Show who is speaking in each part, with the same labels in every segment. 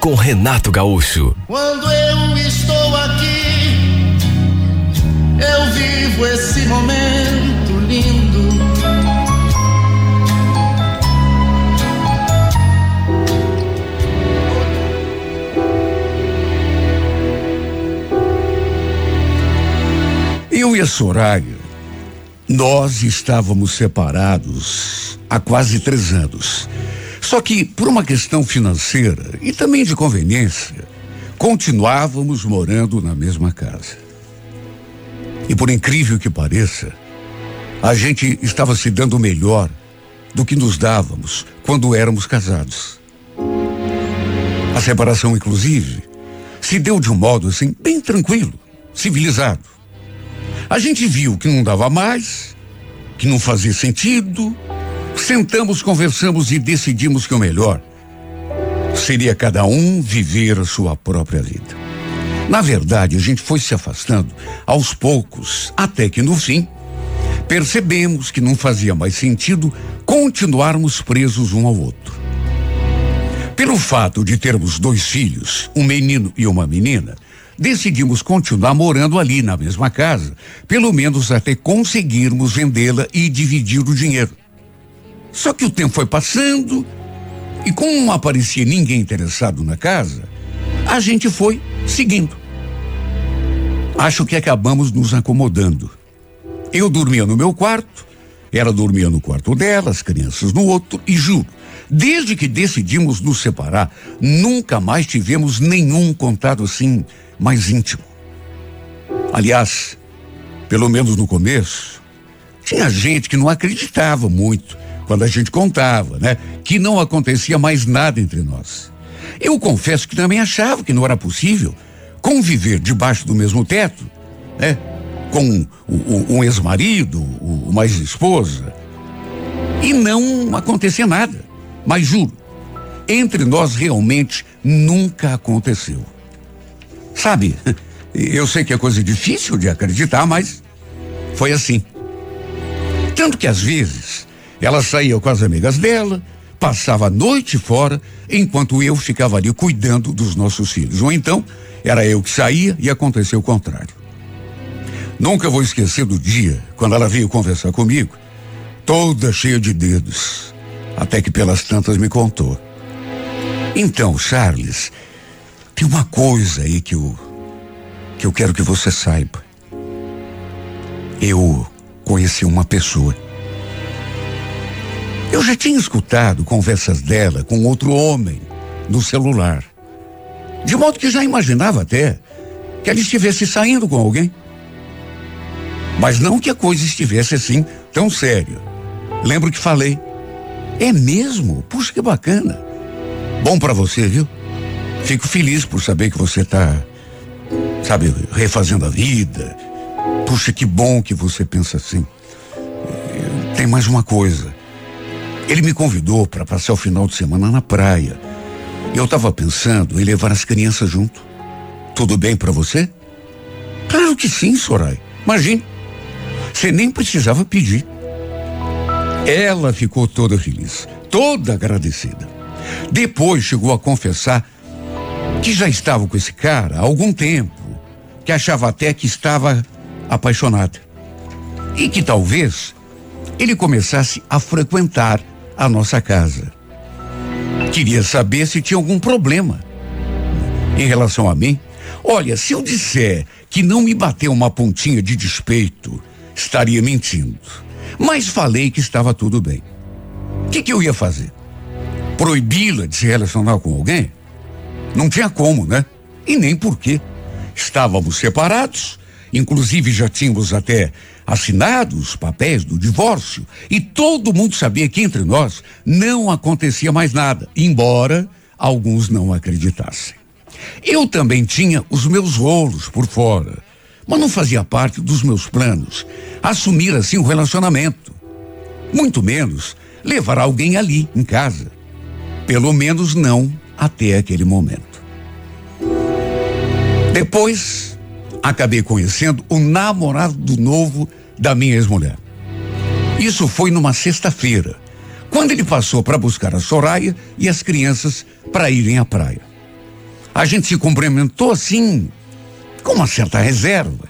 Speaker 1: com Renato Gaúcho.
Speaker 2: Quando eu estou aqui, eu vivo esse momento lindo.
Speaker 3: Eu e a Soraya, nós estávamos separados há quase três anos. Só que, por uma questão financeira e também de conveniência, continuávamos morando na mesma casa. E por incrível que pareça, a gente estava se dando melhor do que nos dávamos quando éramos casados. A separação, inclusive, se deu de um modo assim, bem tranquilo, civilizado. A gente viu que não dava mais, que não fazia sentido. Sentamos, conversamos e decidimos que o melhor seria cada um viver a sua própria vida. Na verdade, a gente foi se afastando aos poucos, até que no fim, percebemos que não fazia mais sentido continuarmos presos um ao outro. Pelo fato de termos dois filhos, um menino e uma menina, decidimos continuar morando ali na mesma casa, pelo menos até conseguirmos vendê-la e dividir o dinheiro. Só que o tempo foi passando e como não aparecia ninguém interessado na casa, a gente foi seguindo. Acho que acabamos nos acomodando. Eu dormia no meu quarto, ela dormia no quarto dela, as crianças no outro, e juro, desde que decidimos nos separar, nunca mais tivemos nenhum contato assim mais íntimo. Aliás, pelo menos no começo, tinha gente que não acreditava muito quando a gente contava, né? Que não acontecia mais nada entre nós. Eu confesso que também achava que não era possível conviver debaixo do mesmo teto, né? Com o, o, um ex-marido, uma ex-esposa, e não acontecia nada. Mas juro, entre nós realmente nunca aconteceu. Sabe, eu sei que é coisa difícil de acreditar, mas foi assim. Tanto que às vezes ela saía com as amigas dela, passava a noite fora, enquanto eu ficava ali cuidando dos nossos filhos. Ou então, era eu que saía e aconteceu o contrário. Nunca vou esquecer do dia quando ela veio conversar comigo, toda cheia de dedos, até que pelas tantas me contou. Então, Charles, tem uma coisa aí que eu que eu quero que você saiba. Eu conheci uma pessoa. Eu já tinha escutado conversas dela com outro homem no celular. De modo que já imaginava até que ela estivesse saindo com alguém. Mas não que a coisa estivesse assim tão séria. Lembro que falei. É mesmo? Puxa que bacana. Bom para você, viu? Fico feliz por saber que você tá, sabe, refazendo a vida. Puxa, que bom que você pensa assim. Tem mais uma coisa. Ele me convidou para passar o final de semana na praia. Eu estava pensando em levar as crianças junto. Tudo bem para você? Claro que sim, Sorai. Imagine. Você nem precisava pedir. Ela ficou toda feliz, toda agradecida. Depois chegou a confessar que já estava com esse cara há algum tempo, que achava até que estava apaixonada. E que talvez ele começasse a frequentar a nossa casa. Queria saber se tinha algum problema em relação a mim. Olha, se eu disser que não me bateu uma pontinha de despeito, estaria mentindo. Mas falei que estava tudo bem. O que, que eu ia fazer? Proibi-la de se relacionar com alguém? Não tinha como, né? E nem por quê. Estávamos separados, inclusive já tínhamos até assinado os papéis do divórcio, e todo mundo sabia que entre nós não acontecia mais nada, embora alguns não acreditassem. Eu também tinha os meus rolos por fora, mas não fazia parte dos meus planos assumir assim o um relacionamento. Muito menos levar alguém ali em casa. Pelo menos não até aquele momento. Depois, acabei conhecendo o namorado novo da minha ex-mulher. Isso foi numa sexta-feira, quando ele passou para buscar a Soraya e as crianças para irem à praia. A gente se cumprimentou assim, com uma certa reserva.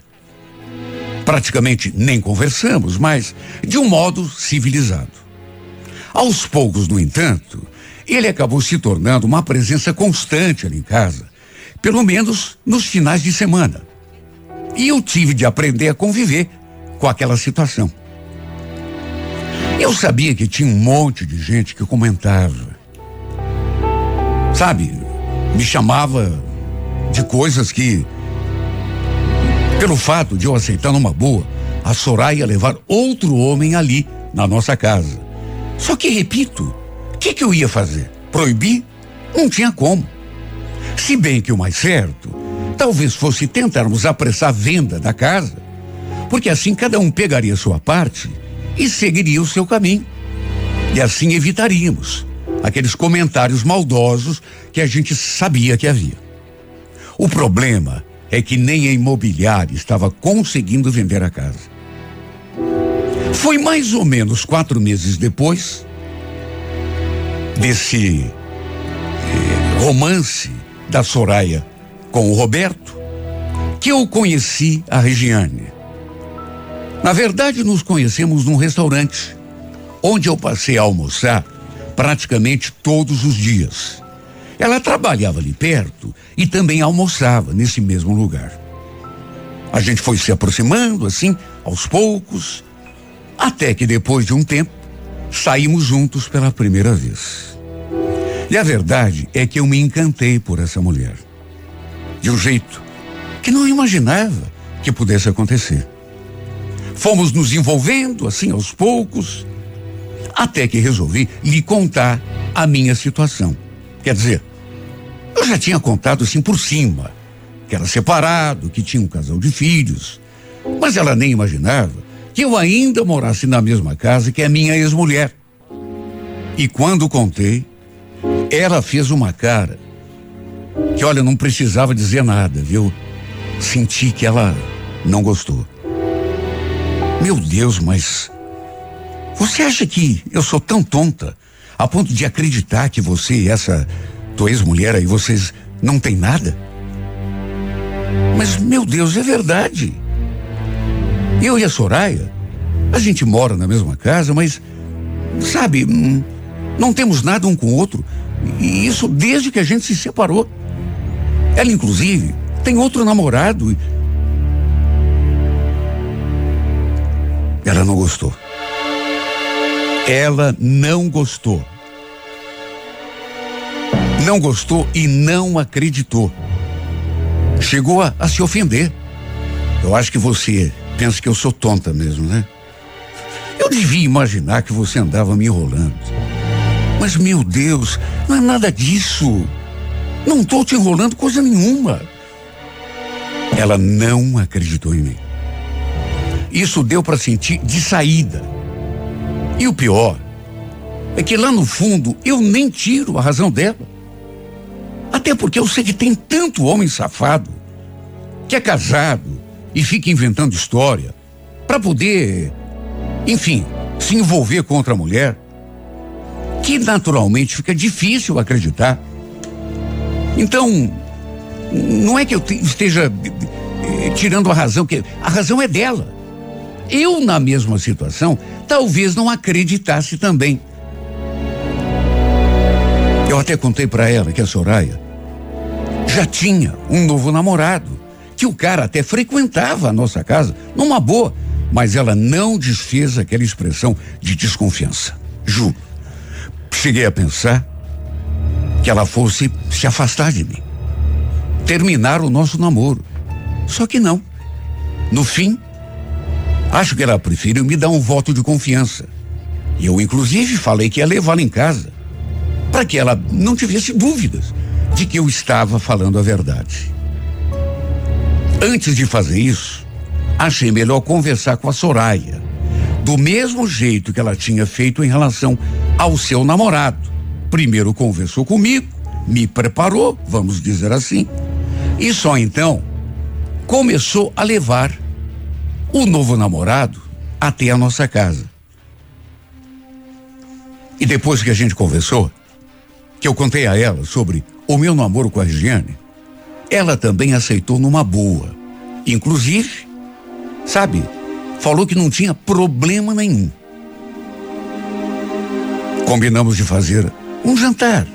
Speaker 3: Praticamente nem conversamos, mas de um modo civilizado. Aos poucos, no entanto, ele acabou se tornando uma presença constante ali em casa, pelo menos nos finais de semana. E eu tive de aprender a conviver com aquela situação. Eu sabia que tinha um monte de gente que comentava. Sabe, me chamava de coisas que, pelo fato de eu aceitar numa boa, a Soraya levar outro homem ali na nossa casa. Só que, repito, o que, que eu ia fazer? Proibir? Não tinha como. Se bem que o mais certo, talvez fosse tentarmos apressar a venda da casa, porque assim cada um pegaria sua parte e seguiria o seu caminho. E assim evitaríamos aqueles comentários maldosos que a gente sabia que havia. O problema é que nem a imobiliária estava conseguindo vender a casa. Foi mais ou menos quatro meses depois desse eh, romance da Soraya com o Roberto que eu conheci a Regiane. Na verdade, nos conhecemos num restaurante onde eu passei a almoçar praticamente todos os dias. Ela trabalhava ali perto e também almoçava nesse mesmo lugar. A gente foi se aproximando assim, aos poucos, até que depois de um tempo, saímos juntos pela primeira vez. E a verdade é que eu me encantei por essa mulher. De um jeito que não imaginava que pudesse acontecer. Fomos nos envolvendo assim aos poucos, até que resolvi lhe contar a minha situação. Quer dizer, eu já tinha contado assim por cima, que era separado, que tinha um casal de filhos, mas ela nem imaginava que eu ainda morasse na mesma casa que a minha ex-mulher. E quando contei, ela fez uma cara que, olha, não precisava dizer nada, viu? Senti que ela não gostou. Meu Deus, mas você acha que eu sou tão tonta a ponto de acreditar que você e essa tua ex-mulher aí, vocês não têm nada? Mas, meu Deus, é verdade. Eu e a Soraya, a gente mora na mesma casa, mas, sabe, hum, não temos nada um com o outro. E isso desde que a gente se separou. Ela, inclusive, tem outro namorado. Ela não gostou. Ela não gostou. Não gostou e não acreditou. Chegou a, a se ofender. Eu acho que você pensa que eu sou tonta mesmo, né? Eu devia imaginar que você andava me enrolando. Mas, meu Deus, não é nada disso. Não estou te enrolando coisa nenhuma. Ela não acreditou em mim. Isso deu para sentir de saída. E o pior é que lá no fundo eu nem tiro a razão dela. Até porque eu sei que tem tanto homem safado que é casado e fica inventando história para poder, enfim, se envolver com outra mulher, que naturalmente fica difícil acreditar. Então, não é que eu esteja eh, tirando a razão, que a razão é dela. Eu, na mesma situação, talvez não acreditasse também. Eu até contei para ela que a Soraya já tinha um novo namorado, que o cara até frequentava a nossa casa numa boa, mas ela não desfez aquela expressão de desconfiança. Juro. Cheguei a pensar que ela fosse se afastar de mim, terminar o nosso namoro. Só que não. No fim, Acho que ela preferiu me dar um voto de confiança. Eu, inclusive, falei que ia levá-la em casa. Para que ela não tivesse dúvidas de que eu estava falando a verdade. Antes de fazer isso, achei melhor conversar com a Soraya, do mesmo jeito que ela tinha feito em relação ao seu namorado. Primeiro conversou comigo, me preparou, vamos dizer assim, e só então começou a levar o novo namorado até a nossa casa. E depois que a gente conversou, que eu contei a ela sobre o meu namoro com a Regiane, ela também aceitou numa boa. Inclusive, sabe, falou que não tinha problema nenhum. Combinamos de fazer um jantar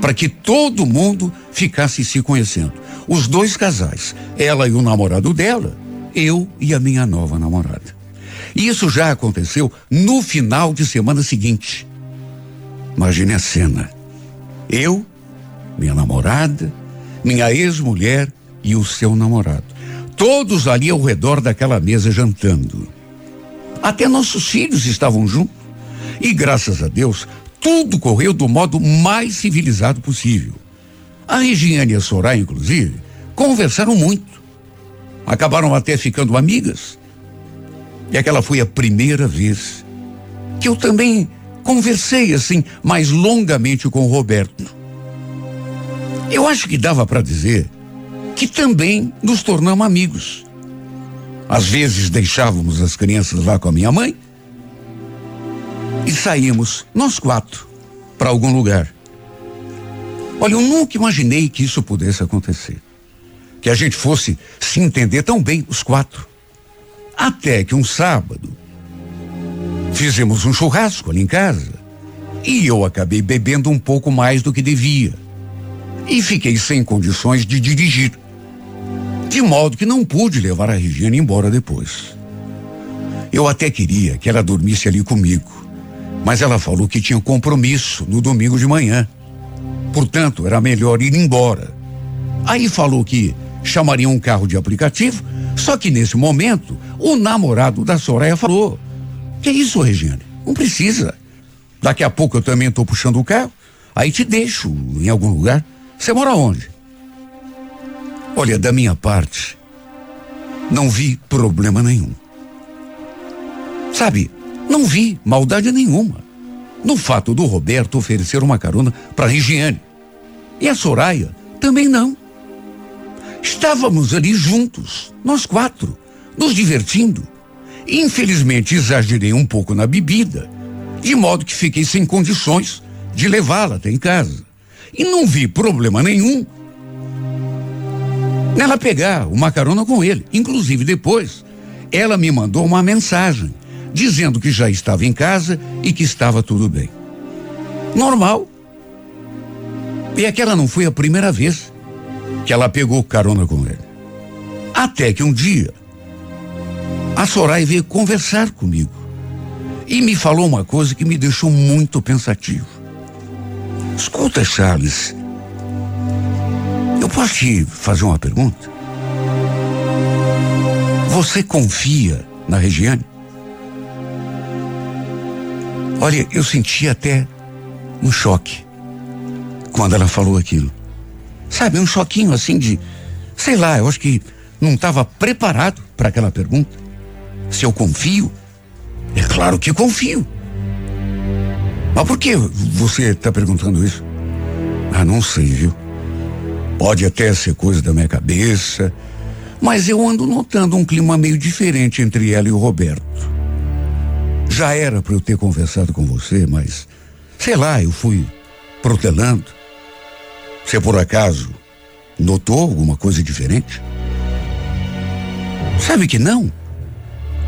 Speaker 3: para que todo mundo ficasse se conhecendo. Os dois casais, ela e o namorado dela, eu e a minha nova namorada. Isso já aconteceu no final de semana seguinte. Imagine a cena. Eu, minha namorada, minha ex-mulher e o seu namorado. Todos ali ao redor daquela mesa jantando. Até nossos filhos estavam juntos. E graças a Deus, tudo correu do modo mais civilizado possível. A Regiane e a Soraya, inclusive, conversaram muito. Acabaram até ficando amigas. E aquela foi a primeira vez que eu também conversei assim mais longamente com o Roberto. Eu acho que dava para dizer que também nos tornamos amigos. Às vezes deixávamos as crianças lá com a minha mãe e saímos, nós quatro, para algum lugar. Olha, eu nunca imaginei que isso pudesse acontecer. Que a gente fosse se entender tão bem, os quatro. Até que um sábado, Fizemos um churrasco ali em casa e eu acabei bebendo um pouco mais do que devia. E fiquei sem condições de dirigir. De modo que não pude levar a Regina embora depois. Eu até queria que ela dormisse ali comigo, mas ela falou que tinha compromisso no domingo de manhã. Portanto, era melhor ir embora. Aí falou que chamaria um carro de aplicativo, só que nesse momento o namorado da Soraya falou que isso, Regiane? Não precisa. Daqui a pouco eu também estou puxando o carro, aí te deixo em algum lugar. Você mora onde? Olha, da minha parte, não vi problema nenhum. Sabe, não vi maldade nenhuma no fato do Roberto oferecer uma carona para Regiane. E a Soraya também não. Estávamos ali juntos, nós quatro, nos divertindo. Infelizmente, exagerei um pouco na bebida, de modo que fiquei sem condições de levá-la até em casa. E não vi problema nenhum nela pegar uma carona com ele. Inclusive, depois, ela me mandou uma mensagem dizendo que já estava em casa e que estava tudo bem. Normal. E aquela não foi a primeira vez que ela pegou carona com ele. Até que um dia, a Soraya veio conversar comigo e me falou uma coisa que me deixou muito pensativo. Escuta, Charles, eu posso te fazer uma pergunta? Você confia na Regiane? Olha, eu senti até um choque quando ela falou aquilo. Sabe, um choquinho assim de, sei lá, eu acho que não estava preparado para aquela pergunta. Se eu confio? É claro que confio. Mas por que você está perguntando isso? Ah, não sei, viu? Pode até ser coisa da minha cabeça, mas eu ando notando um clima meio diferente entre ela e o Roberto. Já era para eu ter conversado com você, mas sei lá, eu fui protelando. Você por acaso notou alguma coisa diferente? Sabe que não?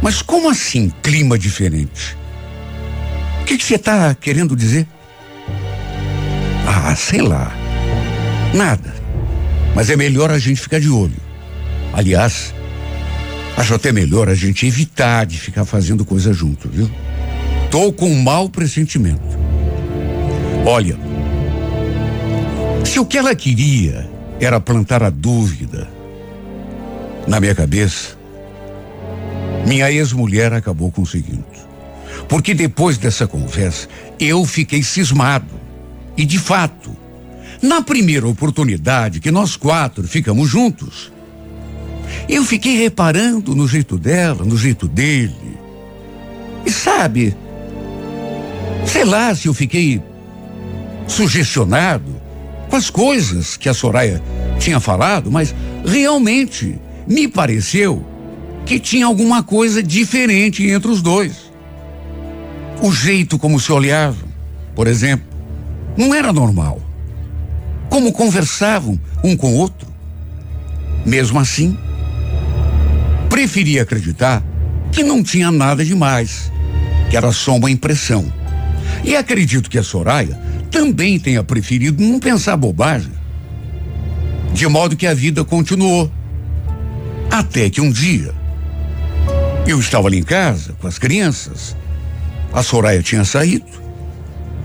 Speaker 3: Mas como assim clima diferente? O que você está querendo dizer? Ah, sei lá. Nada. Mas é melhor a gente ficar de olho. Aliás, acho até melhor a gente evitar de ficar fazendo coisa junto, viu? Tô com um mau pressentimento. Olha, se o que ela queria era plantar a dúvida na minha cabeça, minha ex-mulher acabou conseguindo. Porque depois dessa conversa, eu fiquei cismado. E de fato, Na primeira oportunidade que nós quatro ficamos juntos, eu fiquei reparando no jeito dela, no jeito dele. E sabe, sei lá se eu fiquei sugestionado com as coisas que a Soraya tinha falado, mas realmente me pareceu que tinha alguma coisa diferente entre os dois. O jeito como se olhavam, por exemplo, não era normal. Como conversavam um com o outro. Mesmo assim, preferi acreditar que não tinha nada demais, que era só uma impressão. E acredito que a Soraya também tenha preferido não pensar bobagem. De modo que a vida continuou. Até que um dia, eu estava ali em casa com as crianças, a Soraya tinha saído,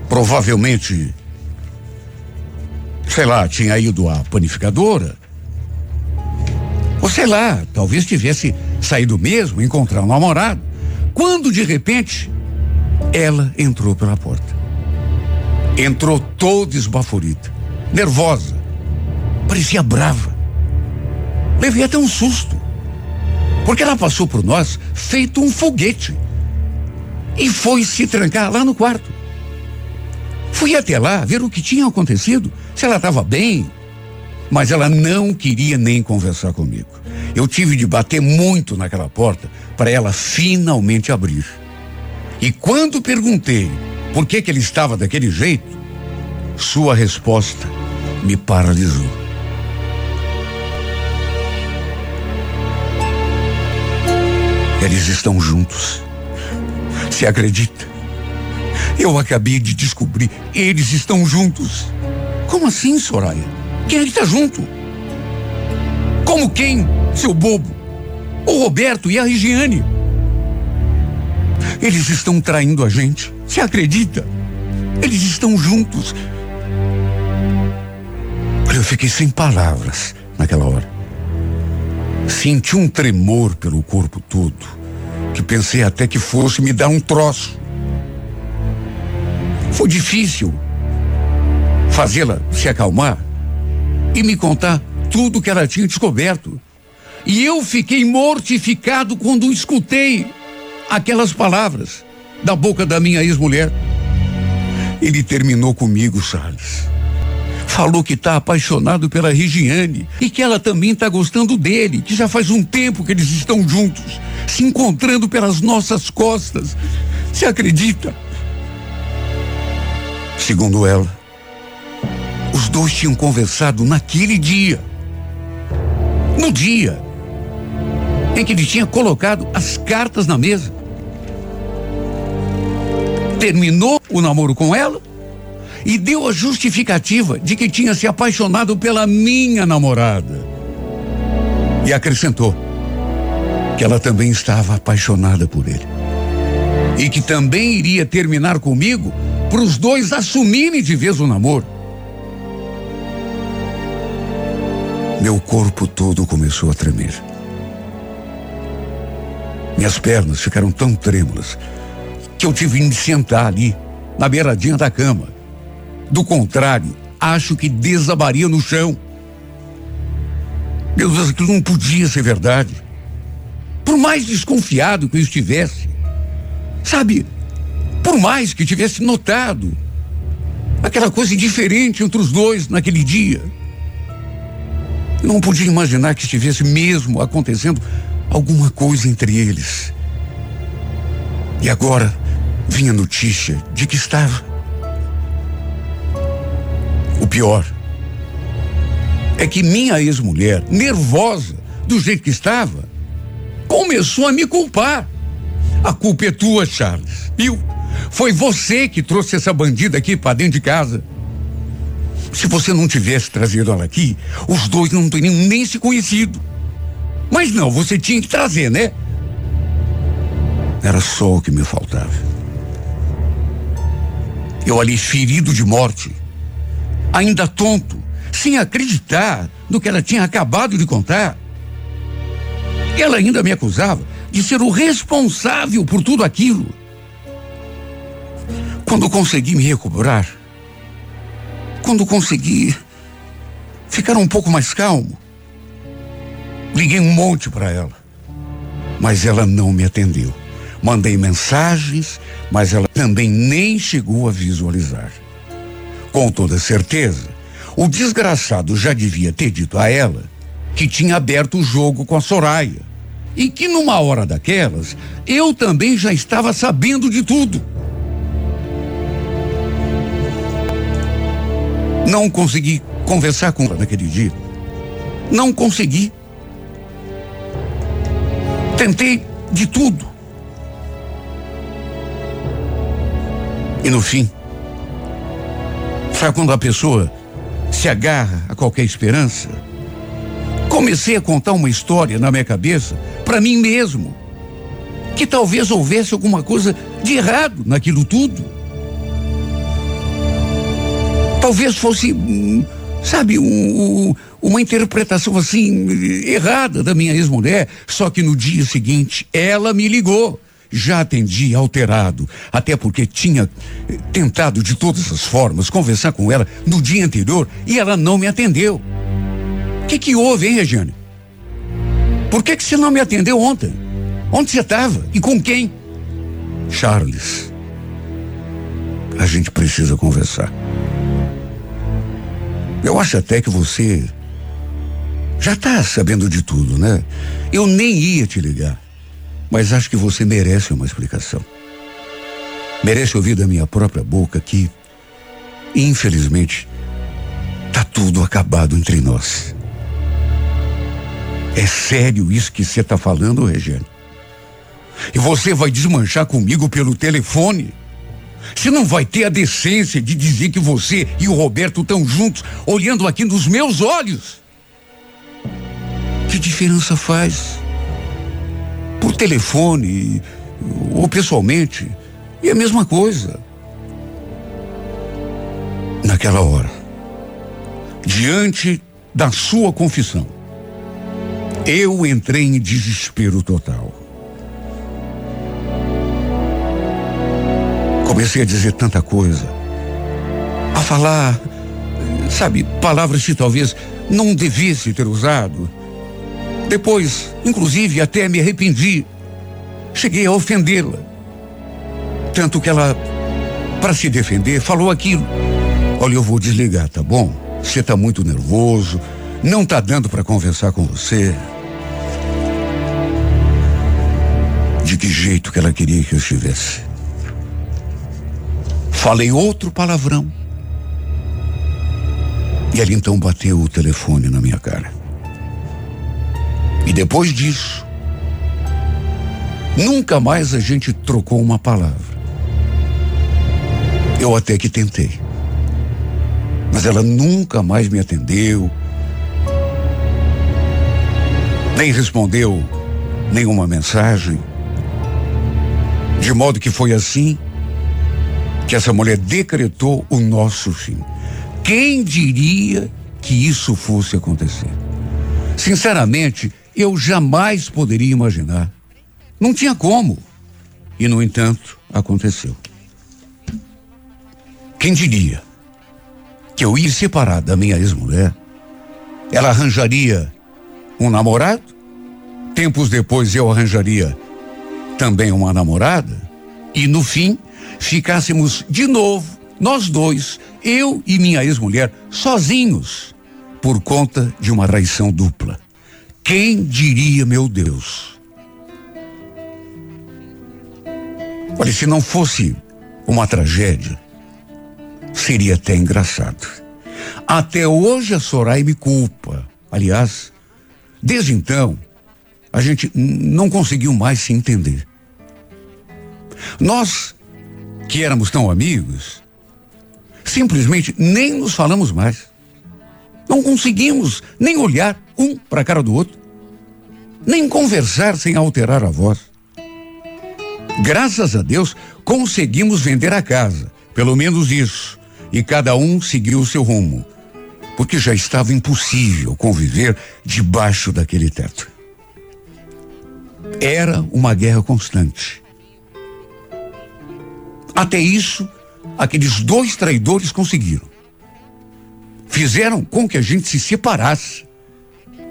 Speaker 3: provavelmente, sei lá, tinha ido à panificadora, ou sei lá, talvez tivesse saído mesmo, encontrar um namorado. Quando de repente ela entrou pela porta. Entrou toda esbaforida, nervosa, parecia brava. Levei até um susto, porque ela passou por nós feito um foguete e foi se trancar lá no quarto. Fui até lá ver o que tinha acontecido, se ela estava bem, mas ela não queria nem conversar comigo. Eu tive de bater muito naquela porta para ela finalmente abrir. E quando perguntei por que, que ele estava daquele jeito, sua resposta me paralisou. Eles estão juntos. Se acredita? Eu acabei de descobrir, eles estão juntos. Como assim, Soraya? Quem é que tá junto? Como quem, seu bobo? O Roberto e a Regiane. Eles estão traindo a gente. Você acredita? Eles estão juntos. Eu fiquei sem palavras naquela hora. Senti um tremor pelo corpo todo, que pensei até que fosse me dar um troço. Foi difícil fazê-la se acalmar e me contar tudo que ela tinha descoberto. E eu fiquei mortificado quando escutei aquelas palavras da boca da minha ex-mulher. Ele terminou comigo, Charles. Falou que está apaixonado pela Regiane e que ela também está gostando dele, que já faz um tempo que eles estão juntos, se encontrando pelas nossas costas. Você acredita? Segundo ela, os dois tinham conversado naquele dia. No dia em que ele tinha colocado as cartas na mesa. Terminou o namoro com ela e deu a justificativa de que tinha se apaixonado pela minha namorada. E acrescentou que ela também estava apaixonada por ele. E que também iria terminar comigo para os dois assumirem de vez o namoro. Meu corpo todo começou a tremer. Minhas pernas ficaram tão trêmulas que eu tive de sentar ali, na beiradinha da cama. Do contrário, acho que desabaria no chão. Meu Deus, aquilo não podia ser verdade. Por mais desconfiado que eu estivesse, sabe, por mais que tivesse notado aquela coisa diferente entre os dois naquele dia. Eu não podia imaginar que estivesse mesmo acontecendo alguma coisa entre eles. E agora vinha notícia de que estava. O pior é que minha ex-mulher, nervosa do jeito que estava, começou a me culpar. A culpa é tua, Charles. Viu? Foi você que trouxe essa bandida aqui para dentro de casa. Se você não tivesse trazido ela aqui, os dois não teriam nem se conhecido. Mas não, você tinha que trazer, né? Era só o que me faltava. Eu ali ferido de morte, ainda tonto, sem acreditar no que ela tinha acabado de contar. Ela ainda me acusava de ser o responsável por tudo aquilo. Quando consegui me recuperar, quando consegui ficar um pouco mais calmo. Liguei um monte para ela, mas ela não me atendeu. Mandei mensagens, mas ela também nem chegou a visualizar. Com toda certeza, o desgraçado já devia ter dito a ela que tinha aberto o jogo com a Soraya e que numa hora daquelas eu também já estava sabendo de tudo. Não consegui conversar com ela naquele dia. Não consegui. Tentei de tudo. E no fim, sabe quando a pessoa se agarra a qualquer esperança? Comecei a contar uma história na minha cabeça para mim mesmo. Que talvez houvesse alguma coisa de errado naquilo tudo. Talvez fosse, hum, sabe, um, uma interpretação assim errada da minha ex-mulher. Só que no dia seguinte ela me ligou. Já atendi alterado, até porque tinha eh, tentado de todas as formas conversar com ela no dia anterior e ela não me atendeu. O que, que houve, hein, Regiane? Por que, que você não me atendeu ontem? Onde você estava? E com quem? Charles, a gente precisa conversar. Eu acho até que você já está sabendo de tudo, né? Eu nem ia te ligar. Mas acho que você merece uma explicação. Merece ouvir da minha própria boca que, infelizmente, tá tudo acabado entre nós. É sério isso que você está falando, Regiane? E você vai desmanchar comigo pelo telefone? Você não vai ter a decência de dizer que você e o Roberto estão juntos, olhando aqui nos meus olhos? Que diferença faz? Por telefone ou pessoalmente, é a mesma coisa. Naquela hora, diante da sua confissão, eu entrei em desespero total. Comecei a dizer tanta coisa, a falar, sabe, palavras que talvez não devesse ter usado. Depois, inclusive, até me arrependi. Cheguei a ofendê-la. Tanto que ela, para se defender, falou aquilo. Olha, eu vou desligar, tá bom? Você tá muito nervoso, não tá dando para conversar com você. De que jeito que ela queria que eu estivesse? Falei outro palavrão. E ela então bateu o telefone na minha cara. E depois disso, nunca mais a gente trocou uma palavra. Eu até que tentei. Mas ela nunca mais me atendeu, nem respondeu nenhuma mensagem. De modo que foi assim que essa mulher decretou o nosso fim. Quem diria que isso fosse acontecer? Sinceramente, eu jamais poderia imaginar. Não tinha como. E, no entanto, aconteceu. Quem diria que eu ia separar da minha ex-mulher? Ela arranjaria um namorado? Tempos depois eu arranjaria também uma namorada? E no fim, ficássemos de novo, nós dois, eu e minha ex-mulher, sozinhos, por conta de uma traição dupla. Quem diria, meu Deus? Olha, se não fosse uma tragédia, seria até engraçado. Até hoje a Soraya me culpa. Aliás, desde então, a gente não conseguiu mais se entender. Nós, que éramos tão amigos, simplesmente nem nos falamos mais. Não conseguimos nem olhar um para a cara do outro, nem conversar sem alterar a voz. Graças a Deus, conseguimos vender a casa, pelo menos isso, e cada um seguiu o seu rumo, porque já estava impossível conviver debaixo daquele teto. Era uma guerra constante. Até isso, aqueles dois traidores conseguiram fizeram com que a gente se separasse,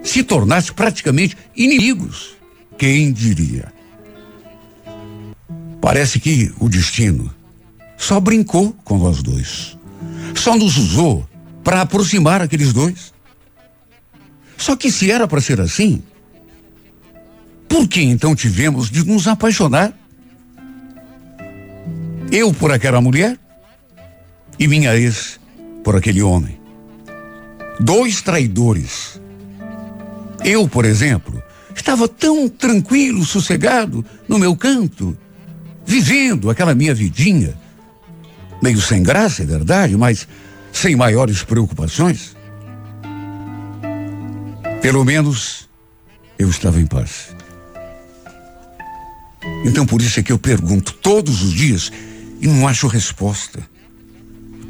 Speaker 3: se tornasse praticamente inimigos. Quem diria? Parece que o destino só brincou com nós dois. Só nos usou para aproximar aqueles dois. Só que se era para ser assim, por que então tivemos de nos apaixonar? Eu por aquela mulher e minha ex por aquele homem. Dois traidores. Eu, por exemplo, estava tão tranquilo, sossegado, no meu canto, vivendo aquela minha vidinha, meio sem graça, é verdade, mas sem maiores preocupações. Pelo menos eu estava em paz. Então por isso é que eu pergunto todos os dias e não acho resposta.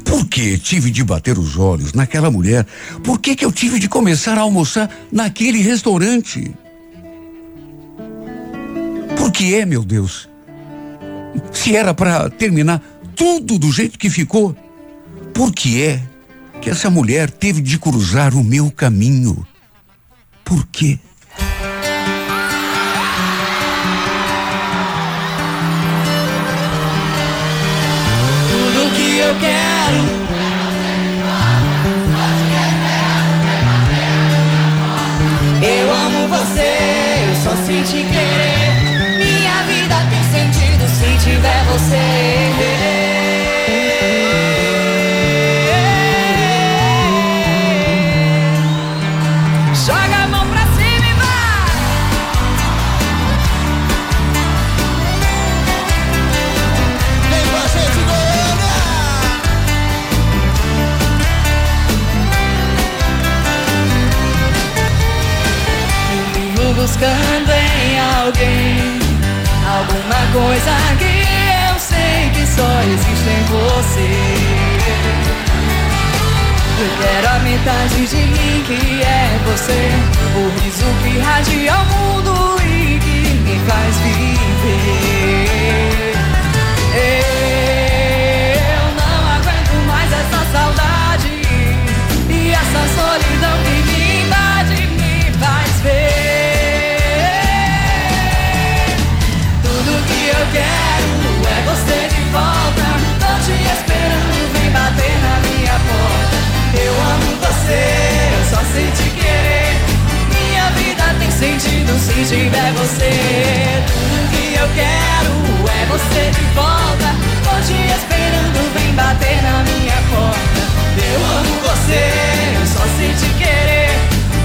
Speaker 3: Por que tive de bater os olhos naquela mulher? Por que, que eu tive de começar a almoçar naquele restaurante? Por que é, meu Deus? Se era para terminar tudo do jeito que ficou, por que é que essa mulher teve de cruzar o meu caminho? Por quê?
Speaker 4: Te querer. Minha vida tem sentido se tiver você. Joga coisa que eu sei que só existe em você. Eu quero a metade de mim que é você, o riso que radia o mundo e que me faz viver. Sei te querer. Minha vida tem sentido se tiver você. Tudo que eu quero é você de volta. Te esperando, vem bater na minha porta. Eu amo você, só sei te querer.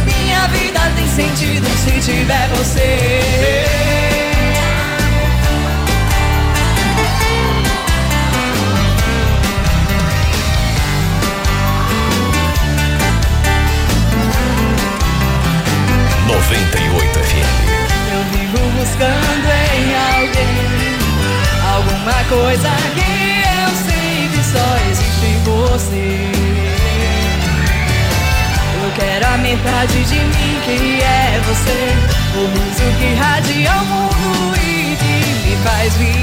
Speaker 4: Minha vida tem sentido se tiver você.
Speaker 1: Noventa e oito FM.
Speaker 4: Eu vivo buscando em alguém alguma coisa que eu sei que só existe em você. Eu quero a metade de mim que é você, o riso que radia o mundo e que me faz vir.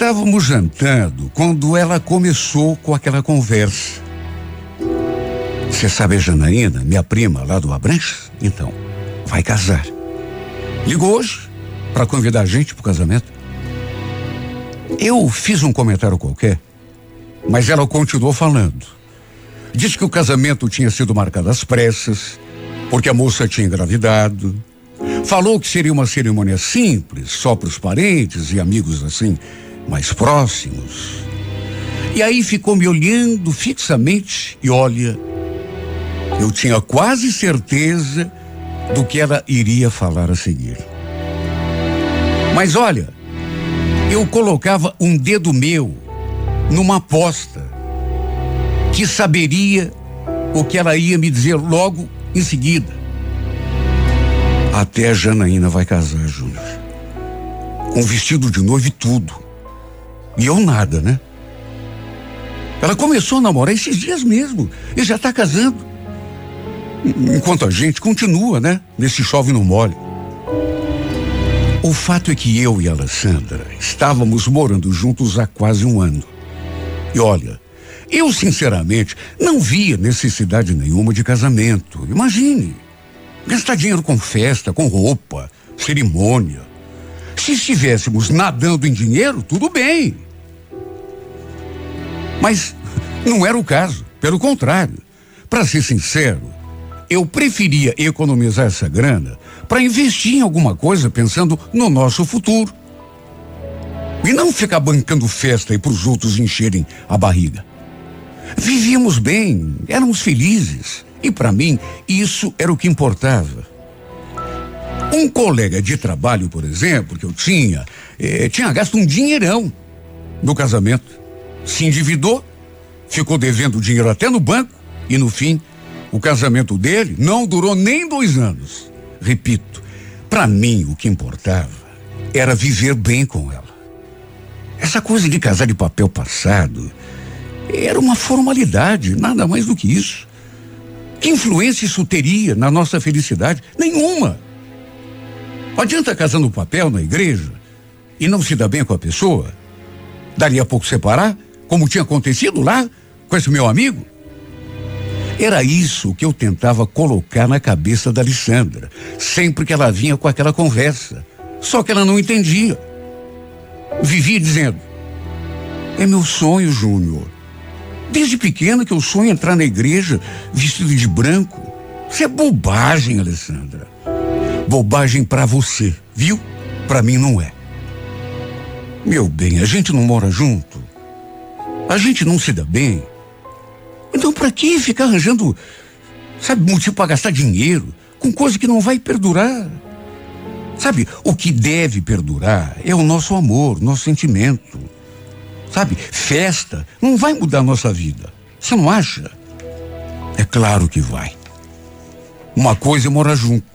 Speaker 3: Estávamos jantando quando ela começou com aquela conversa. Você sabe a Janaína, minha prima lá do Abranches? Então, vai casar. Ligou hoje para convidar a gente pro casamento. Eu fiz um comentário qualquer, mas ela continuou falando. Disse que o casamento tinha sido marcado às pressas, porque a moça tinha engravidado. Falou que seria uma cerimônia simples, só para os parentes e amigos assim, mais próximos. E aí ficou me olhando fixamente e olha, eu tinha quase certeza do que ela iria falar a seguir. Mas olha, eu colocava um dedo meu numa aposta que saberia o que ela ia me dizer logo em seguida. Até a Janaína vai casar, Júnior. Com vestido de noivo e tudo. E eu nada, né? Ela começou a namorar esses dias mesmo e já está casando. Enquanto a gente continua, né? Nesse chove no mole. O fato é que eu e a Alessandra estávamos morando juntos há quase um ano. E olha, eu sinceramente não via necessidade nenhuma de casamento. Imagine, gastar dinheiro com festa, com roupa, cerimônia. Se estivéssemos nadando em dinheiro, tudo bem. Mas não era o caso. Pelo contrário, para ser sincero, eu preferia economizar essa grana para investir em alguma coisa pensando no nosso futuro. E não ficar bancando festa aí para os outros encherem a barriga. Vivíamos bem, éramos felizes. E para mim, isso era o que importava. Um colega de trabalho, por exemplo, que eu tinha, eh, tinha gasto um dinheirão no casamento. Se endividou, ficou devendo dinheiro até no banco e no fim o casamento dele não durou nem dois anos. Repito, para mim o que importava era viver bem com ela. Essa coisa de casar de papel passado era uma formalidade, nada mais do que isso. Que influência isso teria na nossa felicidade? Nenhuma. Adianta casar no papel na igreja e não se dar bem com a pessoa? Daria a pouco separar, como tinha acontecido lá com esse meu amigo? Era isso que eu tentava colocar na cabeça da Alessandra, sempre que ela vinha com aquela conversa. Só que ela não entendia. Vivia dizendo: É meu sonho, Júnior. Desde pequena que eu sonho entrar na igreja vestido de branco. Isso é bobagem, Alessandra. Bobagem para você, viu? Para mim não é. Meu bem, a gente não mora junto. A gente não se dá bem. Então, para que ficar arranjando, sabe, motivo para gastar dinheiro com coisa que não vai perdurar? Sabe, o que deve perdurar é o nosso amor, nosso sentimento. Sabe, festa não vai mudar a nossa vida. Você não acha? É claro que vai. Uma coisa é morar junto.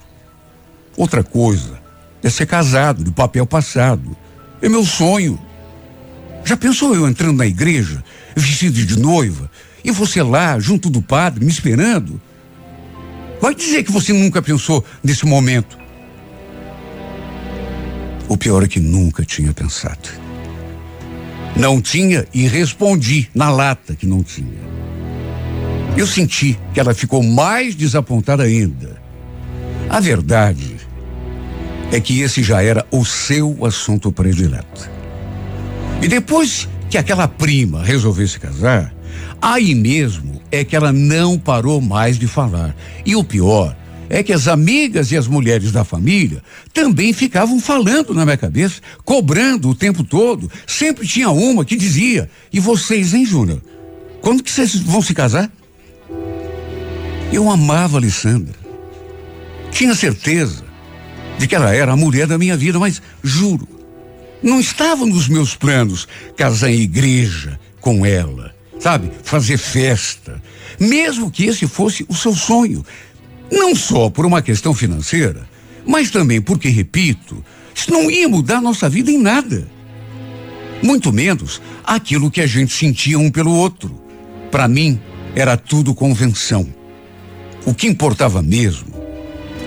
Speaker 3: Outra coisa é ser casado, de papel passado. É meu sonho. Já pensou eu entrando na igreja, vestido de noiva, e você lá, junto do padre, me esperando? Vai dizer que você nunca pensou nesse momento. O pior é que nunca tinha pensado. Não tinha e respondi na lata que não tinha. Eu senti que ela ficou mais desapontada ainda. A verdade é que esse já era o seu assunto predileto. E depois que aquela prima resolveu se casar, Aí mesmo é que ela não parou mais de falar. E o pior é que as amigas e as mulheres da família também ficavam falando na minha cabeça, cobrando o tempo todo. Sempre tinha uma que dizia: E vocês, hein, Júnior? Quando que vocês vão se casar? Eu amava a Alessandra. Tinha certeza de que ela era a mulher da minha vida, mas juro, não estava nos meus planos casar em igreja com ela sabe? Fazer festa. Mesmo que esse fosse o seu sonho. Não só por uma questão financeira, mas também porque, repito, isso não ia mudar nossa vida em nada. Muito menos aquilo que a gente sentia um pelo outro. Para mim, era tudo convenção. O que importava mesmo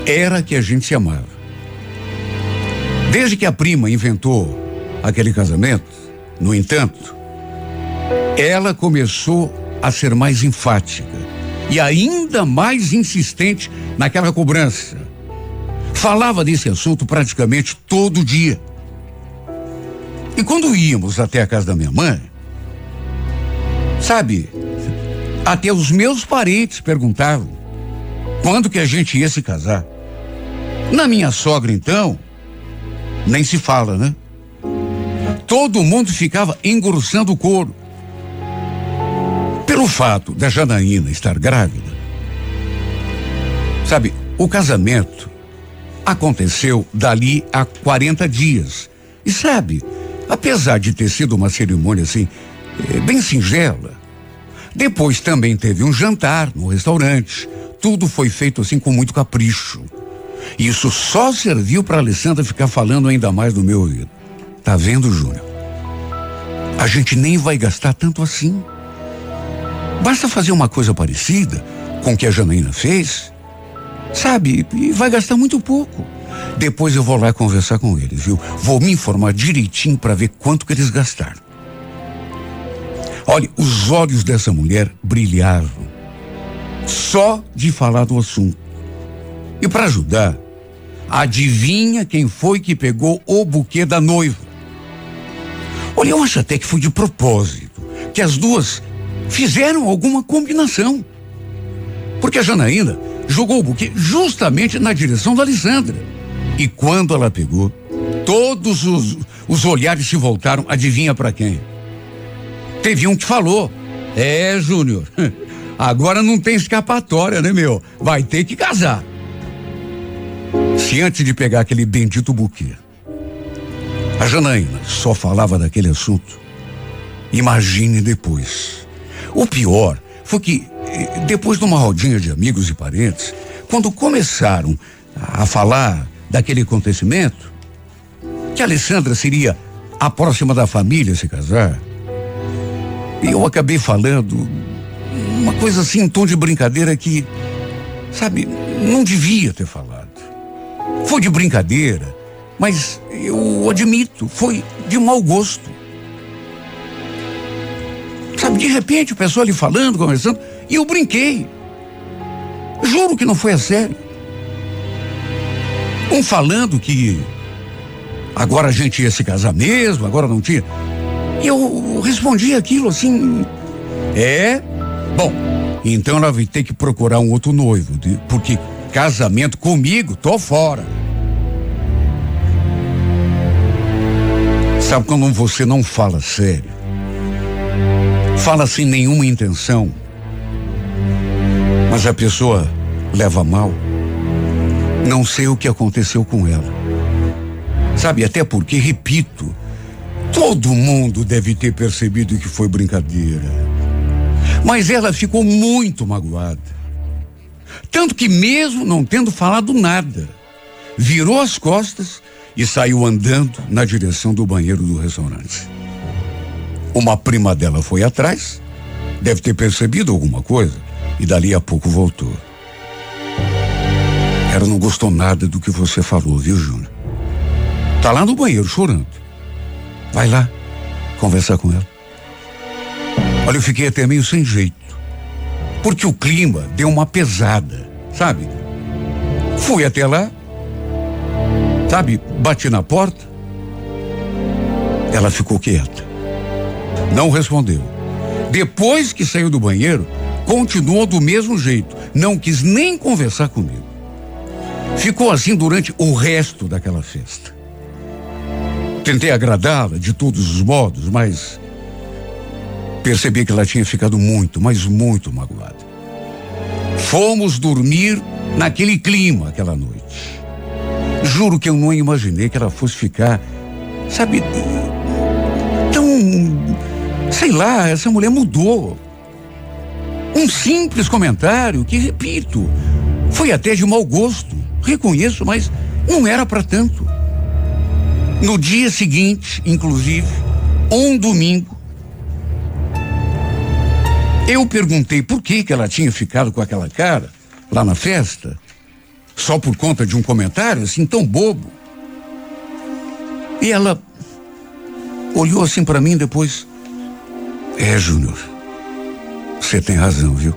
Speaker 3: era que a gente se amava. Desde que a prima inventou aquele casamento, no entanto, ela começou a ser mais enfática e ainda mais insistente naquela cobrança. Falava desse assunto praticamente todo dia. E quando íamos até a casa da minha mãe, sabe, até os meus parentes perguntavam quando que a gente ia se casar. Na minha sogra, então, nem se fala, né? Todo mundo ficava engrossando o couro. Pelo fato da Janaína estar grávida, sabe, o casamento aconteceu dali a 40 dias. E sabe, Apesar de ter sido uma cerimônia assim, eh, bem singela, depois também teve um jantar no restaurante. Tudo foi feito assim com muito capricho. Isso só serviu para Alessandra ficar falando ainda mais no meu ouvido. Tá vendo, Júnior? A gente nem vai gastar tanto assim. Basta fazer uma coisa parecida com o que a Janaína fez, sabe? E vai gastar muito pouco. Depois eu vou lá conversar com eles, viu? Vou me informar direitinho para ver quanto que eles gastaram. Olha, os olhos dessa mulher brilhavam só de falar do assunto. E para ajudar, adivinha quem foi que pegou o buquê da noiva? Olha, eu acho até que foi de propósito, que as duas fizeram alguma combinação. Porque a Janaína jogou o buquê justamente na direção da Alessandra. E quando ela pegou, todos os, os olhares se voltaram, adivinha para quem? Teve um que falou: É, Júnior, agora não tem escapatória, né, meu? Vai ter que casar. Se antes de pegar aquele bendito buquê, a Janaína só falava daquele assunto, imagine depois. O pior foi que, eh, depois de uma rodinha de amigos e parentes, quando começaram a falar daquele acontecimento, que Alessandra seria a próxima da família se casar. Eu acabei falando uma coisa assim, um tom de brincadeira que, sabe, não devia ter falado. Foi de brincadeira, mas eu admito, foi de mau gosto. Sabe, de repente o pessoal ali falando, conversando, e eu brinquei. Juro que não foi a sério. Um falando que agora a gente ia se casar mesmo, agora não tinha. E eu respondi aquilo assim. É? Bom, então ela vai ter que procurar um outro noivo, porque casamento comigo, tô fora. Sabe quando você não fala sério? Fala sem nenhuma intenção, mas a pessoa leva mal? Não sei o que aconteceu com ela. Sabe, até porque, repito, todo mundo deve ter percebido que foi brincadeira. Mas ela ficou muito magoada. Tanto que, mesmo não tendo falado nada, virou as costas e saiu andando na direção do banheiro do restaurante. Uma prima dela foi atrás, deve ter percebido alguma coisa, e dali a pouco voltou. Ela não gostou nada do que você falou, viu, Júnior? Tá lá no banheiro chorando. Vai lá conversar com ela. Olha, eu fiquei até meio sem jeito. Porque o clima deu uma pesada, sabe? Fui até lá, sabe? Bati na porta. Ela ficou quieta. Não respondeu. Depois que saiu do banheiro, continuou do mesmo jeito. Não quis nem conversar comigo. Ficou assim durante o resto daquela festa. Tentei agradá-la de todos os modos, mas percebi que ela tinha ficado muito, mas muito magoada. Fomos dormir naquele clima aquela noite. Juro que eu não imaginei que ela fosse ficar, sabe, tão. Sei lá, essa mulher mudou. Um simples comentário que, repito, foi até de mau gosto. Reconheço, mas não era para tanto. No dia seguinte, inclusive, um domingo, eu perguntei por que que ela tinha ficado com aquela cara lá na festa, só por conta de um comentário assim tão bobo. E ela olhou assim para mim depois. É, Júnior, você tem razão, viu?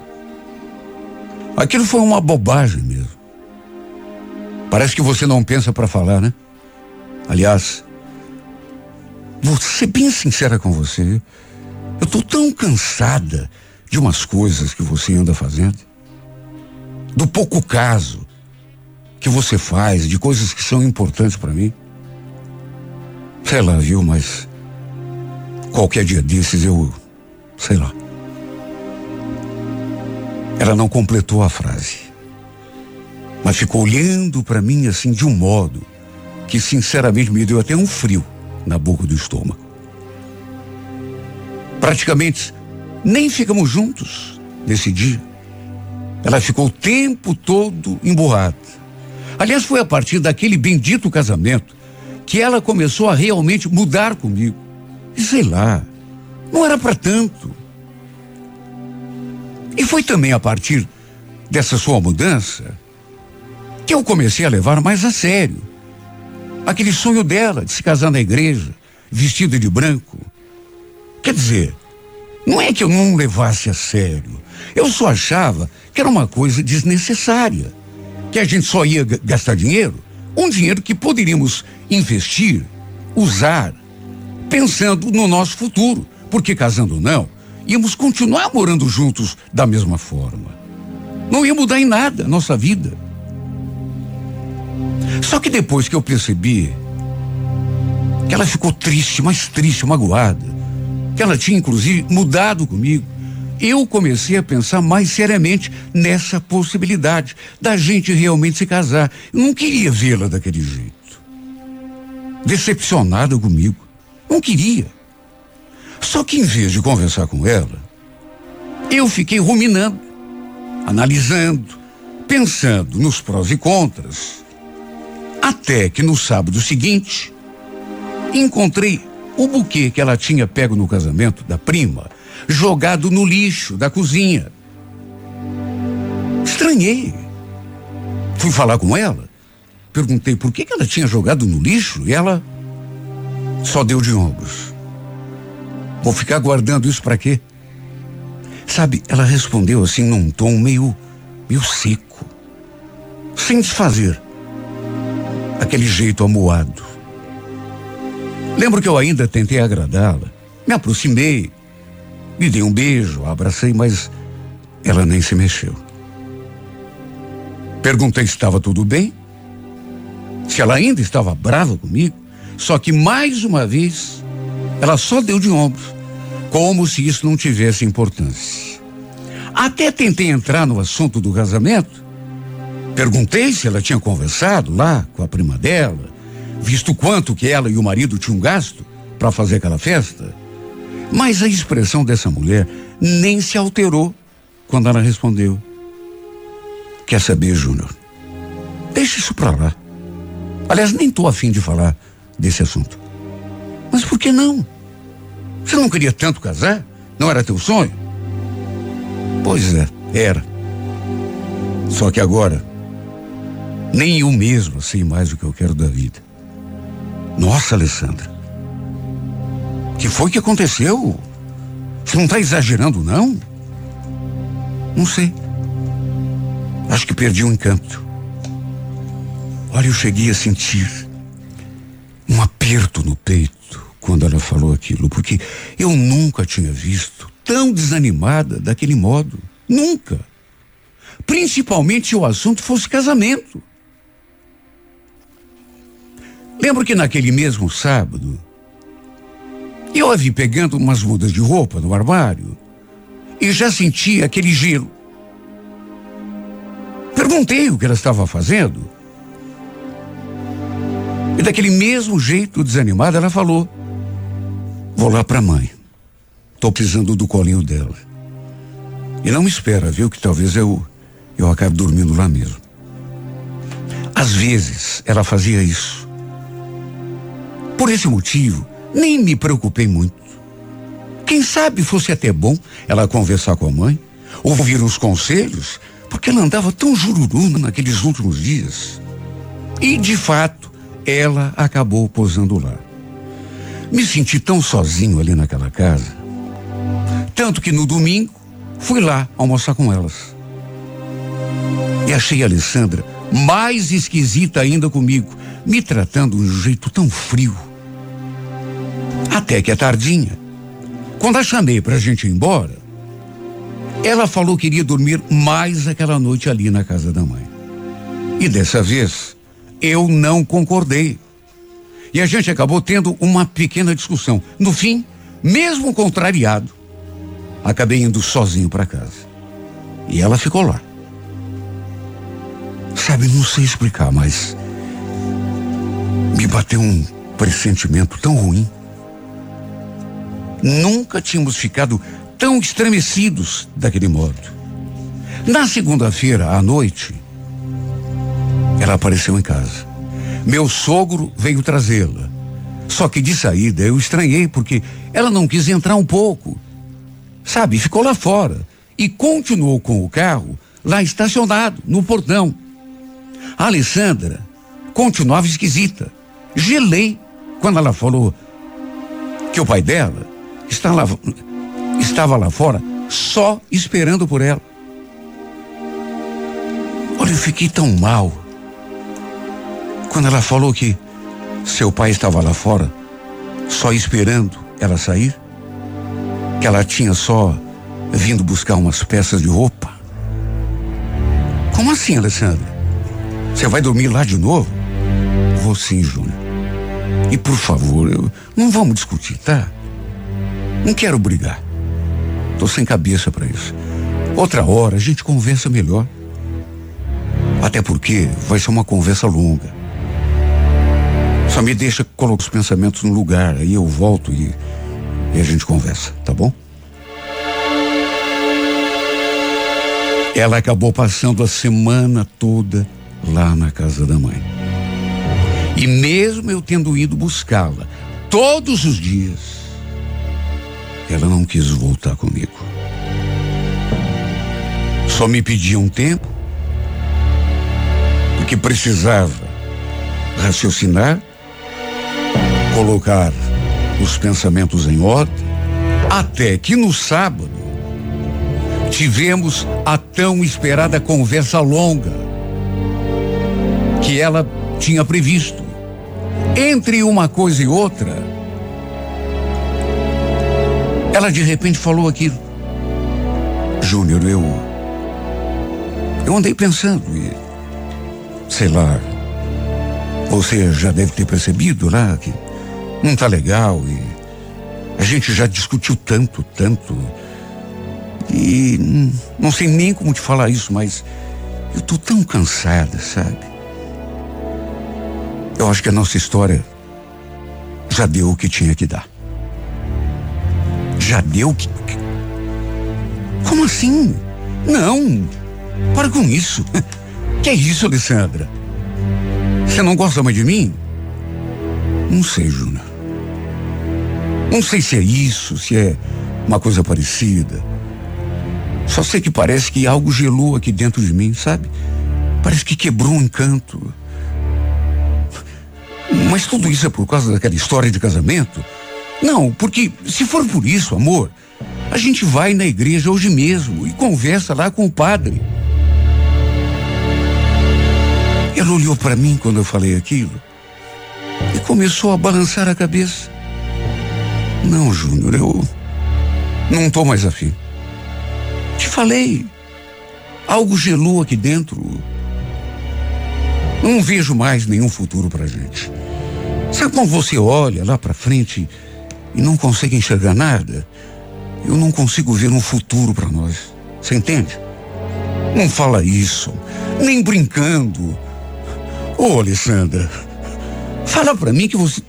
Speaker 3: Aquilo foi uma bobagem mesmo. Parece que você não pensa para falar, né? Aliás, vou ser bem sincera com você. Eu tô tão cansada de umas coisas que você anda fazendo. Do pouco caso que você faz, de coisas que são importantes para mim. Sei lá, viu, mas qualquer dia desses eu. sei lá. Ela não completou a frase, mas ficou olhando para mim assim de um modo que sinceramente me deu até um frio na boca do estômago. Praticamente nem ficamos juntos nesse dia. Ela ficou o tempo todo emburrada. Aliás, foi a partir daquele bendito casamento que ela começou a realmente mudar comigo. E sei lá, não era para tanto. E foi também a partir dessa sua mudança que eu comecei a levar mais a sério aquele sonho dela de se casar na igreja, vestida de branco. Quer dizer, não é que eu não levasse a sério. Eu só achava que era uma coisa desnecessária. Que a gente só ia gastar dinheiro, um dinheiro que poderíamos investir, usar, pensando no nosso futuro. Porque casando ou não, íamos continuar morando juntos da mesma forma. Não ia mudar em nada a nossa vida. Só que depois que eu percebi que ela ficou triste, mais triste, magoada, que ela tinha inclusive mudado comigo, eu comecei a pensar mais seriamente nessa possibilidade da gente realmente se casar. Eu não queria vê-la daquele jeito. Decepcionada comigo. Não queria. Só que em vez de conversar com ela, eu fiquei ruminando, analisando, pensando nos prós e contras. Até que no sábado seguinte, encontrei o buquê que ela tinha pego no casamento da prima jogado no lixo da cozinha. Estranhei. Fui falar com ela. Perguntei por que, que ela tinha jogado no lixo e ela só deu de ombros. Vou ficar guardando isso para quê? Sabe, ela respondeu assim num tom meio, meio seco, sem desfazer aquele jeito amuado. Lembro que eu ainda tentei agradá-la. Me aproximei, me dei um beijo, a abracei, mas ela nem se mexeu. Perguntei se estava tudo bem, se ela ainda estava brava comigo, só que mais uma vez ela só deu de ombros, como se isso não tivesse importância. Até tentei entrar no assunto do casamento. Perguntei se ela tinha conversado lá com a prima dela, visto quanto que ela e o marido tinham gasto para fazer aquela festa. Mas a expressão dessa mulher nem se alterou quando ela respondeu: Quer saber, Júnior? Deixa isso pra lá. Aliás, nem tô afim de falar desse assunto. Mas por que não? Você não queria tanto casar? Não era teu sonho? Pois é, era. Só que agora, nem eu mesmo sei mais o que eu quero da vida. Nossa, Alessandra que foi que aconteceu? Você não está exagerando, não? Não sei. Acho que perdi o um encanto. Olha, eu cheguei a sentir um aperto no peito quando ela falou aquilo, porque eu nunca tinha visto tão desanimada daquele modo. Nunca. Principalmente se o assunto fosse casamento. Lembro que naquele mesmo sábado, eu a vi pegando umas mudas de roupa no armário e já sentia aquele gelo. Perguntei o que ela estava fazendo. E daquele mesmo jeito desanimada, ela falou: Vou lá para a mãe. Estou precisando do colinho dela. E não me espera, viu, que talvez eu, eu acabe dormindo lá mesmo. Às vezes, ela fazia isso. Por esse motivo, nem me preocupei muito. Quem sabe fosse até bom ela conversar com a mãe, ouvir os conselhos, porque ela andava tão jururu naqueles últimos dias. E, de fato, ela acabou posando lá. Me senti tão sozinho ali naquela casa. Tanto que no domingo fui lá almoçar com elas. E achei a Alessandra mais esquisita ainda comigo, me tratando de um jeito tão frio. Até que é tardinha. Quando a chamei pra gente ir embora, ela falou que iria dormir mais aquela noite ali na casa da mãe. E dessa vez, eu não concordei. E a gente acabou tendo uma pequena discussão. No fim, mesmo contrariado, acabei indo sozinho para casa. E ela ficou lá. Sabe, não sei explicar, mas me bateu um pressentimento tão ruim. Nunca tínhamos ficado tão estremecidos daquele modo. Na segunda-feira à noite, ela apareceu em casa. Meu sogro veio trazê-la. Só que de saída eu estranhei porque ela não quis entrar um pouco. Sabe, ficou lá fora e continuou com o carro lá estacionado, no portão. A Alessandra continuava esquisita. Gelei quando ela falou que o pai dela está lá, estava lá fora só esperando por ela. Olha, eu fiquei tão mal quando ela falou que seu pai estava lá fora, só esperando ela sair, que ela tinha só vindo buscar umas peças de roupa. Como assim, Alessandra? Você vai dormir lá de novo? Vou sim, Júnior. E por favor, eu, não vamos discutir, tá? Não quero brigar. Tô sem cabeça para isso. Outra hora a gente conversa melhor. Até porque vai ser uma conversa longa. Só me deixa colocar os pensamentos no lugar, aí eu volto e, e a gente conversa, tá bom? Ela acabou passando a semana toda lá na casa da mãe. E mesmo eu tendo ido buscá-la todos os dias, ela não quis voltar comigo. Só me pedia um tempo, porque precisava raciocinar colocar os pensamentos em ordem, até que no sábado tivemos a tão esperada conversa longa que ela tinha previsto. Entre uma coisa e outra, ela de repente falou aquilo. Júnior, eu. Eu andei pensando e. Sei lá. Você já deve ter percebido lá que não tá legal e a gente já discutiu tanto, tanto. E não sei nem como te falar isso, mas eu tô tão cansada, sabe? Eu acho que a nossa história já deu o que tinha que dar. Já deu. Como assim? Não! Para com isso. Que é isso, Alessandra? Você não gosta mais de mim? Não sei, Juna. Não sei se é isso, se é uma coisa parecida. Só sei que parece que algo gelou aqui dentro de mim, sabe? Parece que quebrou um encanto. Mas tudo isso é por causa daquela história de casamento? Não, porque se for por isso, amor, a gente vai na igreja hoje mesmo e conversa lá com o padre. Ela olhou para mim quando eu falei aquilo e começou a balançar a cabeça. Não, Júnior, eu não estou mais afim. Te falei. Algo gelou aqui dentro. Não vejo mais nenhum futuro pra gente. Sabe quando você olha lá pra frente e não consegue enxergar nada? Eu não consigo ver um futuro para nós. Você entende? Não fala isso, nem brincando. Ô, Alessandra, fala para mim que você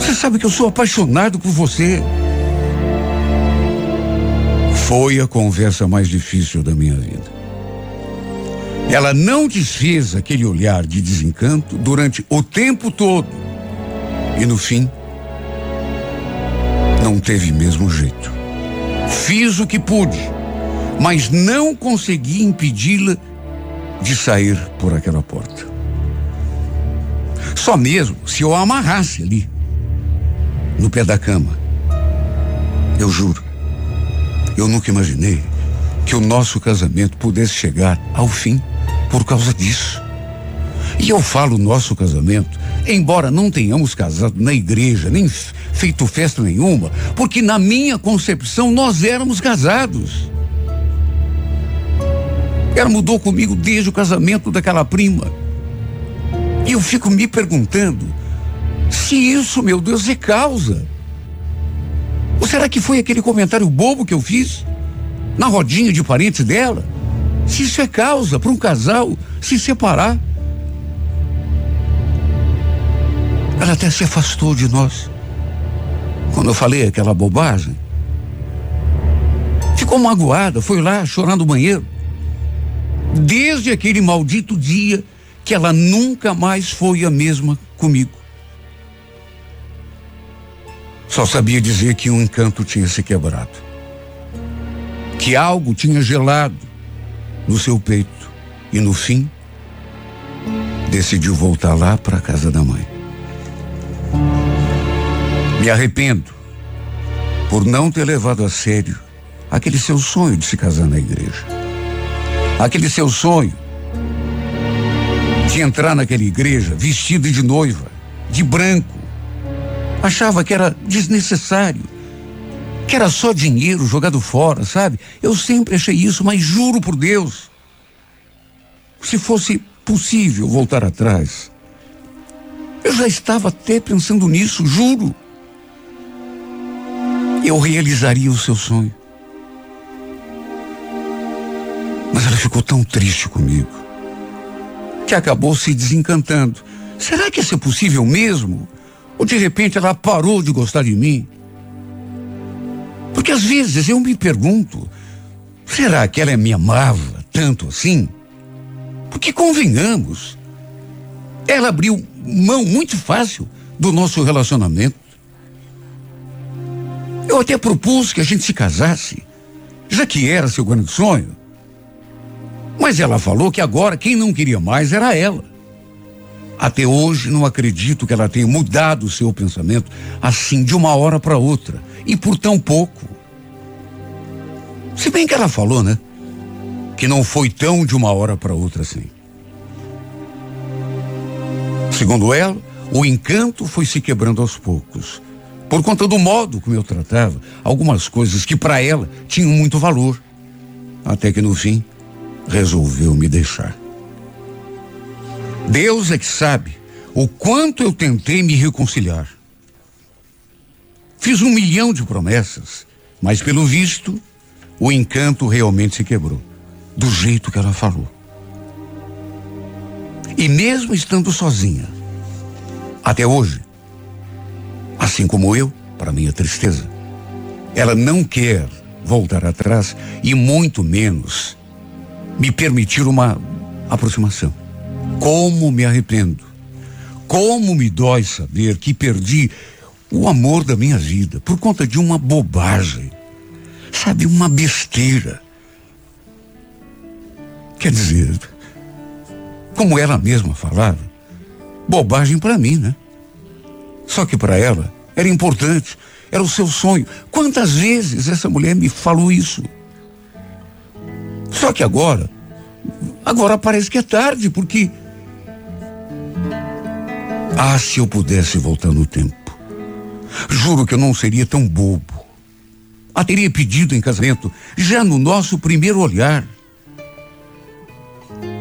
Speaker 3: você sabe que eu sou apaixonado por você. Foi a conversa mais difícil da minha vida. Ela não desfez aquele olhar de desencanto durante o tempo todo. E no fim, não teve mesmo jeito. Fiz o que pude, mas não consegui impedi-la de sair por aquela porta. Só mesmo se eu a amarrasse ali no pé da cama. Eu juro, eu nunca imaginei que o nosso casamento pudesse chegar ao fim por causa disso. E eu falo nosso casamento, embora não tenhamos casado na igreja, nem feito festa nenhuma, porque na minha concepção nós éramos casados. Ela mudou comigo desde o casamento daquela prima. E eu fico me perguntando se isso, meu Deus, é causa. Ou será que foi aquele comentário bobo que eu fiz na rodinha de parentes dela? Se isso é causa para um casal se separar. Ela até se afastou de nós. Quando eu falei aquela bobagem. Ficou magoada, foi lá chorar no banheiro. Desde aquele maldito dia que ela nunca mais foi a mesma comigo. Só sabia dizer que um encanto tinha se quebrado. Que algo tinha gelado no seu peito. E no fim, decidiu voltar lá para a casa da mãe. Me arrependo por não ter levado a sério aquele seu sonho de se casar na igreja. Aquele seu sonho de entrar naquela igreja vestida de noiva, de branco. Achava que era desnecessário, que era só dinheiro jogado fora, sabe? Eu sempre achei isso, mas juro por Deus, se fosse possível voltar atrás, eu já estava até pensando nisso, juro. Eu realizaria o seu sonho. Mas ela ficou tão triste comigo que acabou se desencantando. Será que isso é possível mesmo? Ou de repente ela parou de gostar de mim? Porque às vezes eu me pergunto: será que ela me amava tanto assim? Porque convenhamos, ela abriu mão muito fácil do nosso relacionamento. Eu até propus que a gente se casasse, já que era seu grande sonho. Mas ela falou que agora quem não queria mais era ela. Até hoje não acredito que ela tenha mudado o seu pensamento assim de uma hora para outra e por tão pouco. Se bem que ela falou, né? Que não foi tão de uma hora para outra assim. Segundo ela, o encanto foi se quebrando aos poucos. Por conta do modo como eu tratava algumas coisas que para ela tinham muito valor. Até que no fim, resolveu me deixar. Deus é que sabe o quanto eu tentei me reconciliar. Fiz um milhão de promessas, mas pelo visto, o encanto realmente se quebrou, do jeito que ela falou. E mesmo estando sozinha, até hoje, assim como eu, para minha tristeza, ela não quer voltar atrás e muito menos me permitir uma aproximação. Como me arrependo. Como me dói saber que perdi o amor da minha vida por conta de uma bobagem. Sabe, uma besteira. Quer dizer, como ela mesma falava, bobagem para mim, né? Só que para ela era importante, era o seu sonho. Quantas vezes essa mulher me falou isso? Só que agora, agora parece que é tarde, porque. Ah, se eu pudesse voltar no tempo. Juro que eu não seria tão bobo. A teria pedido em casamento já no nosso primeiro olhar.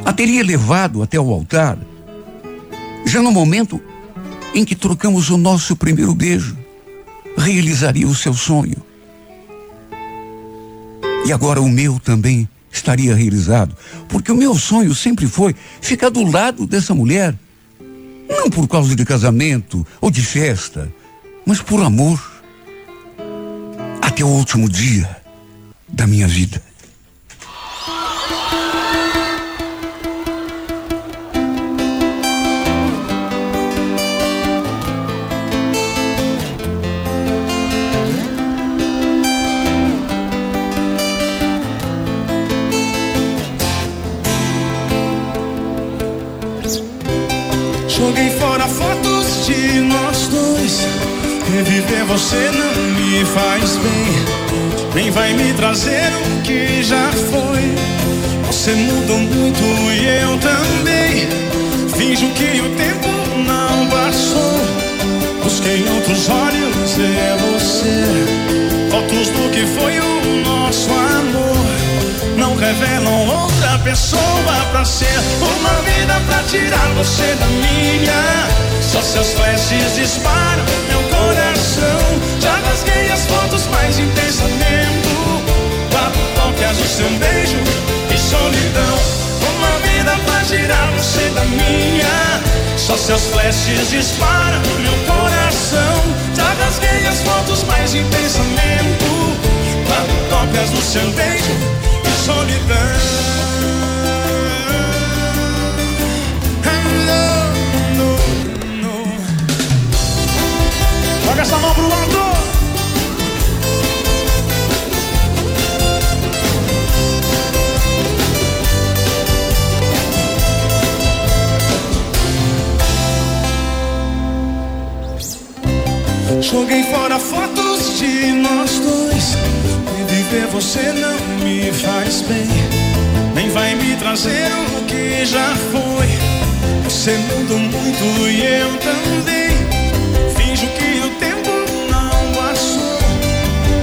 Speaker 3: A teria levado até o altar já no momento em que trocamos o nosso primeiro beijo. Realizaria o seu sonho. E agora o meu também estaria realizado. Porque o meu sonho sempre foi ficar do lado dessa mulher. Não por causa de casamento ou de festa, mas por amor. Até o último dia da minha vida.
Speaker 5: Reviver você não me faz bem, nem vai me trazer o que já foi. Você mudou muito e eu também. Finjo que o tempo não passou. Busquei outros olhos e você. Fotos do que foi o nosso amor. Revelam outra pessoa pra ser. Uma vida pra tirar você da minha. Só seus flashes disparam meu coração. Já rasguei as fotos mais em pensamento. Quatro cópias do seu beijo e solidão. Uma vida pra tirar você da minha. Só seus flashes disparam meu coração. Já rasguei as fotos mais em pensamento. Quatro cópias do seu beijo solidão. Joga essa mão pro alto. Joguei fora fotos de nós dois. Viver você não me faz bem. Nem vai me trazer o que já foi. Você mudou muito e eu também. Finjo que o tempo não passou.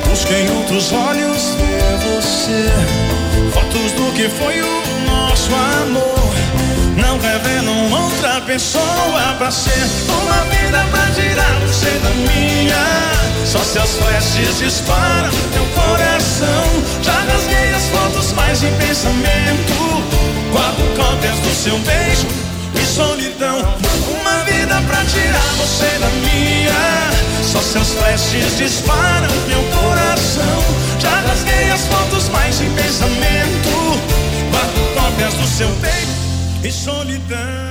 Speaker 5: Busquei outros olhos ver você. Fotos do que foi o nosso amor. Não revelam outra pessoa pra ser uma vida pra tirar você da minha. Só seus flashes disparam meu coração. Já rasguei as fotos mais em pensamento. Quatro cópias do seu beijo e solidão. Uma vida pra tirar você da minha. Só seus flashes disparam meu coração. Já rasguei as fotos mais em pensamento. Quatro cópias do seu beijo e solidão.